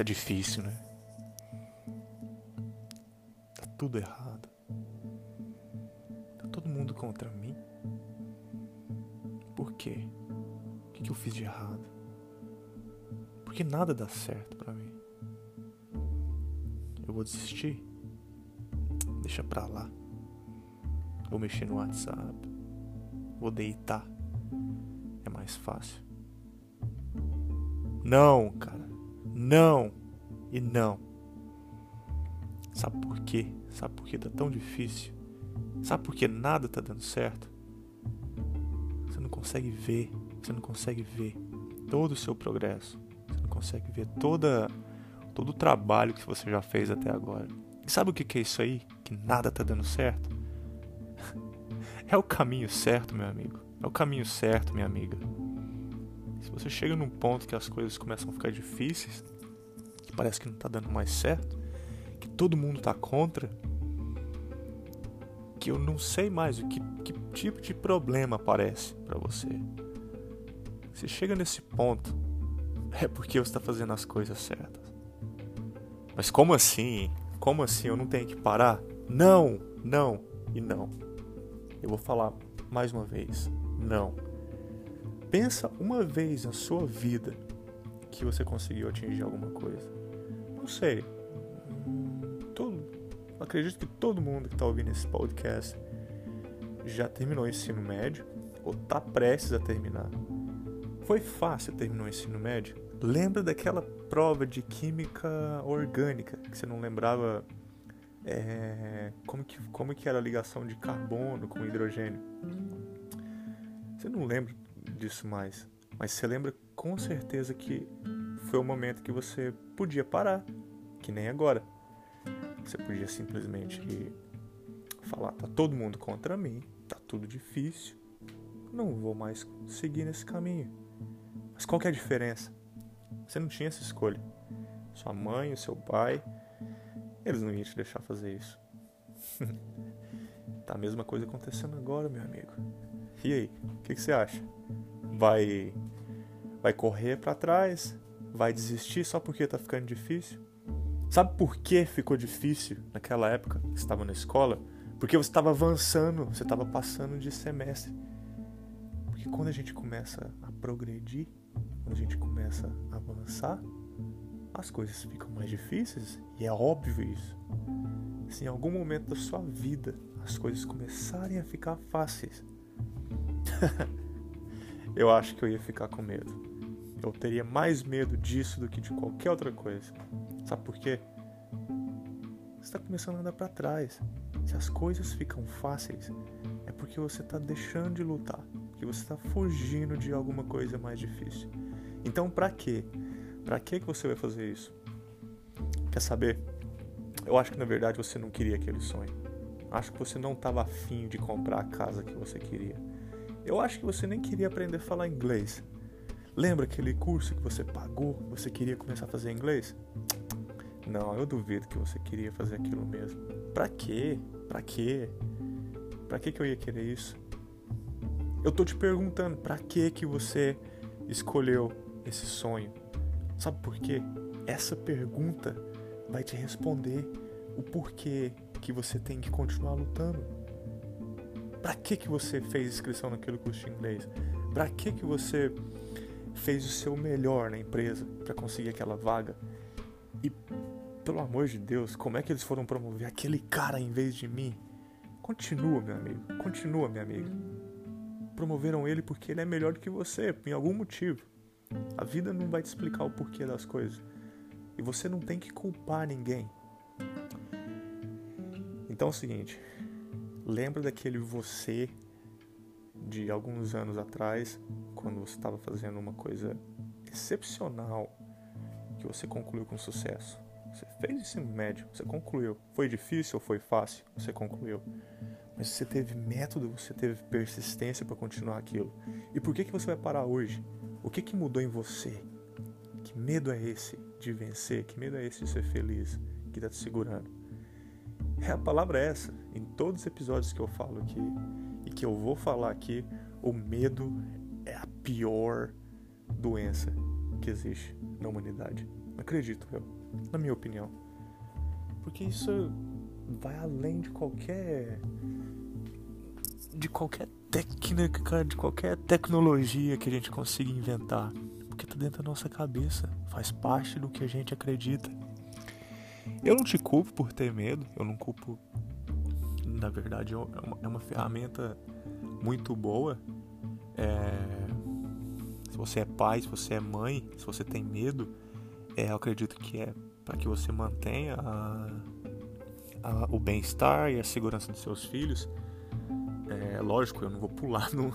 Tá difícil, né? Tá tudo errado. Tá todo mundo contra mim. Por quê? O que, eu fiz de errado? Porque nada dá certo para mim. Eu vou desistir? Deixa pra lá. Vou mexer no WhatsApp. Vou deitar. É mais fácil. Não, cara. Não. E não. Sabe por quê? Sabe por que tá tão difícil? Sabe por que nada tá dando certo? Você não consegue ver, você não consegue ver todo o seu progresso. Você não consegue ver toda todo o trabalho que você já fez até agora. E sabe o que é isso aí? Que nada tá dando certo? É o caminho certo, meu amigo. É o caminho certo, minha amiga. Se você chega num ponto que as coisas começam a ficar difíceis, que parece que não tá dando mais certo, que todo mundo tá contra, que eu não sei mais o que, que tipo de problema aparece para você. Se chega nesse ponto, é porque você está fazendo as coisas certas. Mas como assim? Como assim eu não tenho que parar? Não, não e não. Eu vou falar mais uma vez. Não. Pensa uma vez na sua vida que você conseguiu atingir alguma coisa. Não sei. Todo, acredito que todo mundo que está ouvindo esse podcast já terminou o ensino médio ou está prestes a terminar. Foi fácil terminar o ensino médio? Lembra daquela prova de química orgânica que você não lembrava é, como, que, como que era a ligação de carbono com hidrogênio. Você não lembra disso mais, mas você lembra com certeza que foi o momento que você podia parar, que nem agora. Você podia simplesmente falar: tá todo mundo contra mim, tá tudo difícil, não vou mais seguir nesse caminho. Mas qual que é a diferença? Você não tinha essa escolha. Sua mãe, o seu pai, eles não iam te deixar fazer isso. tá a mesma coisa acontecendo agora, meu amigo. E aí, o que, que, você acha? Vai vai correr para trás? Vai desistir só porque tá ficando difícil? Sabe por que ficou difícil naquela época que estava na escola? Porque você estava avançando, você estava passando de semestre. Porque quando a gente começa a progredir, quando a gente começa a avançar, as coisas ficam mais difíceis e é óbvio isso. Se em algum momento da sua vida as coisas começarem a ficar fáceis, eu acho que eu ia ficar com medo. Eu teria mais medo disso do que de qualquer outra coisa. Sabe por quê? Você está começando a andar para trás. Se as coisas ficam fáceis, é porque você está deixando de lutar, porque você está fugindo de alguma coisa mais difícil. Então, para quê? Para que que você vai fazer isso? Quer saber? Eu acho que na verdade você não queria aquele sonho. Acho que você não estava afim de comprar a casa que você queria. Eu acho que você nem queria aprender a falar inglês. Lembra aquele curso que você pagou? Você queria começar a fazer inglês? Não, eu duvido que você queria fazer aquilo mesmo. Pra quê? Pra quê? Pra que que eu ia querer isso? Eu tô te perguntando, pra que que você escolheu esse sonho? Sabe por quê? Essa pergunta vai te responder o porquê que você tem que continuar lutando. Para que que você fez inscrição naquele curso de inglês? Para que que você fez o seu melhor na empresa para conseguir aquela vaga? E pelo amor de Deus, como é que eles foram promover aquele cara em vez de mim? Continua, meu amigo. Continua, minha amiga. Promoveram ele porque ele é melhor do que você, por algum motivo. A vida não vai te explicar o porquê das coisas. E você não tem que culpar ninguém. Então é o seguinte, lembra daquele você de alguns anos atrás, quando você estava fazendo uma coisa excepcional que você concluiu com sucesso. Você fez ensino médio, você concluiu. Foi difícil ou foi fácil? Você concluiu. Mas você teve método, você teve persistência para continuar aquilo. E por que, que você vai parar hoje? O que, que mudou em você? Que medo é esse de vencer? Que medo é esse de ser feliz que está te segurando? É a palavra é essa. Em todos os episódios que eu falo aqui e que eu vou falar aqui, o medo pior doença que existe na humanidade. Acredito eu, na minha opinião. Porque isso vai além de qualquer de qualquer técnica, de qualquer tecnologia que a gente consiga inventar, porque tá dentro da nossa cabeça, faz parte do que a gente acredita. Eu não te culpo por ter medo, eu não culpo. Na verdade, é uma, é uma ferramenta muito boa. É, você é pai, se você é mãe, se você tem medo, é, eu acredito que é para que você mantenha a, a, o bem-estar e a segurança dos seus filhos. É lógico, eu não vou pular no,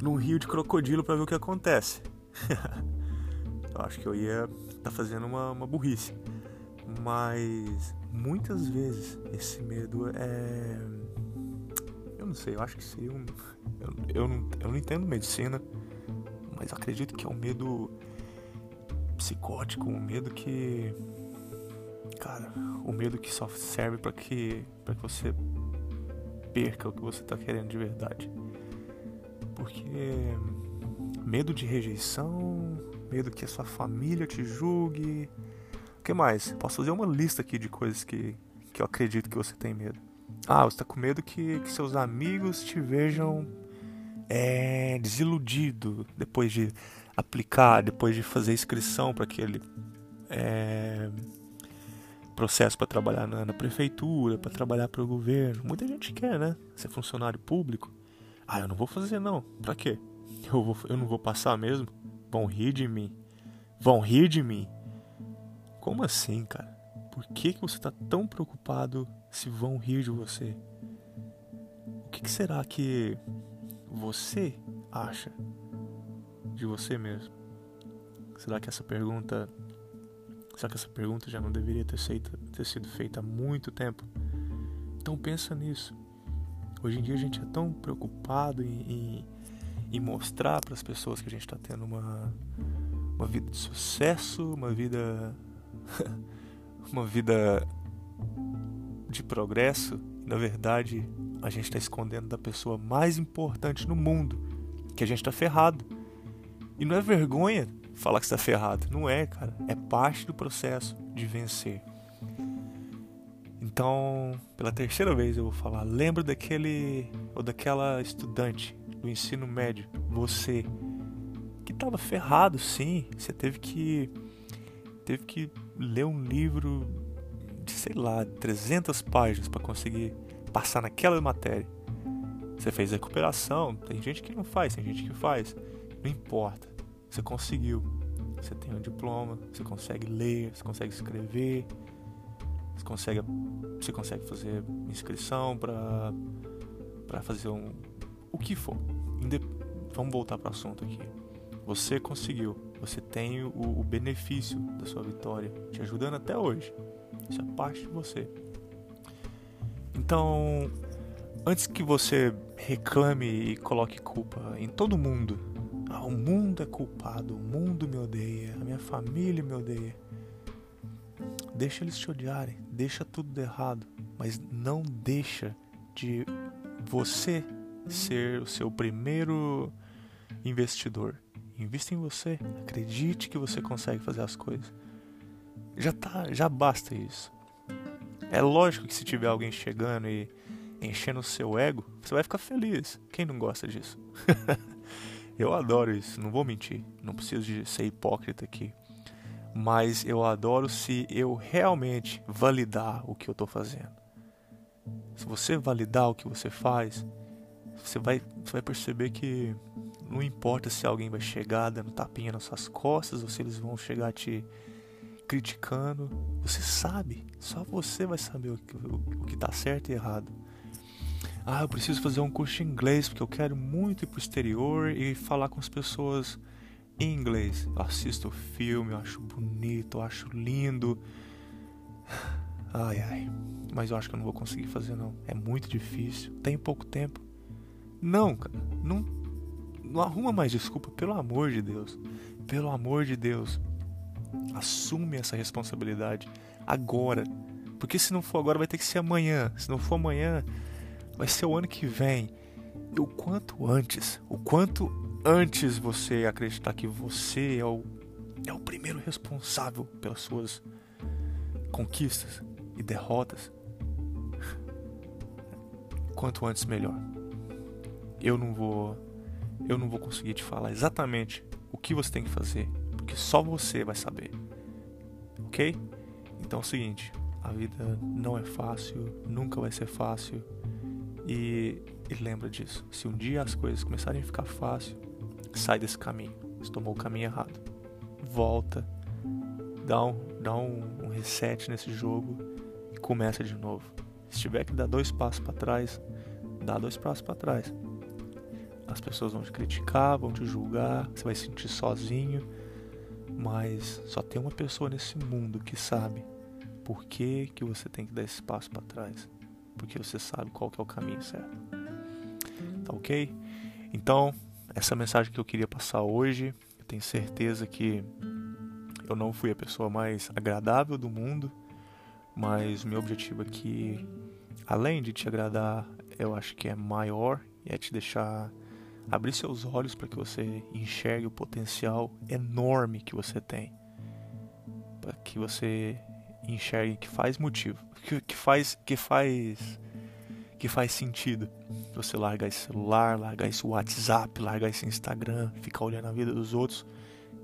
num rio de crocodilo para ver o que acontece. eu acho que eu ia estar tá fazendo uma, uma burrice. Mas muitas vezes esse medo é. Eu não sei, eu acho que seria um. Eu, eu, não, eu não entendo medicina, mas acredito que é um medo psicótico, um medo que. Cara, o medo que só serve para que, pra que você perca o que você tá querendo de verdade. Porque medo de rejeição, medo que a sua família te julgue. O que mais? Posso fazer uma lista aqui de coisas que, que eu acredito que você tem medo. Ah, você tá com medo que, que seus amigos te vejam é, desiludido depois de aplicar, depois de fazer inscrição para aquele é, processo para trabalhar na, na prefeitura, para trabalhar para o governo. Muita gente quer, né? Ser funcionário público. Ah, eu não vou fazer não. Para quê? Eu, vou, eu não vou passar mesmo? Vão rir de mim. Vão rir de mim. Como assim, cara? Por que, que você está tão preocupado se vão rir de você? O que, que será que você acha de você mesmo? Será que essa pergunta Será que essa pergunta já não deveria ter, feita, ter sido feita há muito tempo? Então pensa nisso. Hoje em dia a gente é tão preocupado em, em, em mostrar para as pessoas que a gente está tendo uma, uma vida de sucesso, uma vida uma vida de progresso. Na verdade, a gente está escondendo da pessoa mais importante no mundo, que a gente está ferrado. E não é vergonha falar que está ferrado. Não é, cara. É parte do processo de vencer. Então, pela terceira vez eu vou falar, lembra daquele ou daquela estudante do ensino médio, você que estava ferrado, sim, você teve que teve que ler um livro de, sei lá, 300 páginas para conseguir passar naquela matéria. Você fez recuperação, tem gente que não faz, tem gente que faz. Não importa. Você conseguiu. Você tem um diploma, você consegue ler, você consegue escrever, você consegue, você consegue fazer inscrição para para fazer um o que for. Vamos voltar para o assunto aqui. Você conseguiu, você tem o, o benefício da sua vitória te ajudando até hoje. Isso é parte de você. Então, antes que você reclame e coloque culpa em todo mundo ah, o mundo é culpado, o mundo me odeia, a minha família me odeia. Deixa eles te odiarem, deixa tudo errado, mas não deixa de você ser o seu primeiro investidor. Invista em você, acredite que você consegue fazer as coisas. Já tá, já basta isso. É lógico que se tiver alguém chegando e enchendo o seu ego, você vai ficar feliz. Quem não gosta disso? Eu adoro isso, não vou mentir. Não preciso de ser hipócrita aqui. Mas eu adoro se eu realmente validar o que eu estou fazendo. Se você validar o que você faz, você vai, você vai perceber que não importa se alguém vai chegar dando tapinha nas suas costas ou se eles vão chegar te criticando. Você sabe, só você vai saber o que, o, que tá certo e errado. Ah, eu preciso fazer um curso de inglês porque eu quero muito ir pro exterior e falar com as pessoas em inglês. Eu assisto filme, eu acho bonito, eu acho lindo. Ai, ai. Mas eu acho que eu não vou conseguir fazer, não. É muito difícil. Tem pouco tempo. Não, cara. Não, não arruma mais desculpa, pelo amor de Deus. Pelo amor de Deus. Assume essa responsabilidade agora. Porque se não for agora, vai ter que ser amanhã. Se não for amanhã, vai ser o ano que vem. E o quanto antes, o quanto antes você acreditar que você é o é o primeiro responsável pelas suas conquistas e derrotas, quanto antes melhor. Eu não vou eu não vou conseguir te falar exatamente o que você tem que fazer, porque só você vai saber. OK? Então é o seguinte, a vida não é fácil, nunca vai ser fácil. E, e lembra disso. Se um dia as coisas começarem a ficar fácil, sai desse caminho. Você tomou o caminho errado. Volta, dá um, dá um, um reset nesse jogo e começa de novo. Se tiver que dar dois passos para trás, dá dois passos para trás. As pessoas vão te criticar, vão te julgar, você vai se sentir sozinho, mas só tem uma pessoa nesse mundo que sabe por que, que você tem que dar esse passo para trás. Porque você sabe qual que é o caminho certo. Tá ok? Então, essa mensagem que eu queria passar hoje, eu tenho certeza que eu não fui a pessoa mais agradável do mundo, mas meu objetivo aqui, além de te agradar, eu acho que é maior e é te deixar abrir seus olhos para que você enxergue o potencial enorme que você tem, para que você enxergue que faz motivo, que, que faz que faz que faz sentido você largar esse celular, largar esse WhatsApp, largar esse Instagram, ficar olhando a vida dos outros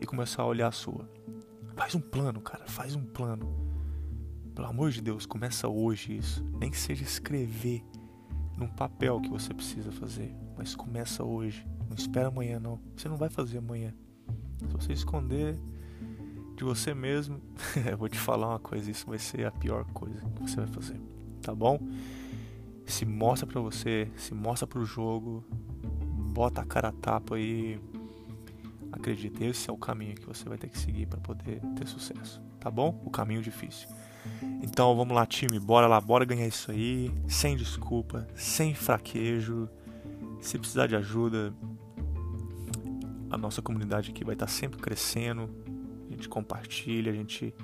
e começar a olhar a sua. Faz um plano, cara, faz um plano. Pelo amor de Deus, começa hoje isso. Nem que seja escrever num papel que você precisa fazer, mas começa hoje. Não espera amanhã não. Você não vai fazer amanhã. Se você esconder, de você mesmo, eu vou te falar uma coisa, isso vai ser a pior coisa que você vai fazer, tá bom? Se mostra pra você, se mostra pro jogo, bota a cara a tapa aí. Acredita, esse é o caminho que você vai ter que seguir para poder ter sucesso, tá bom? O caminho difícil. Então vamos lá, time, bora lá, bora ganhar isso aí, sem desculpa, sem fraquejo. Se precisar de ajuda, a nossa comunidade aqui vai estar sempre crescendo, gente compartilha, a gente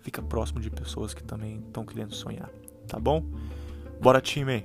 fica próximo de pessoas que também estão querendo sonhar, tá bom? Bora time!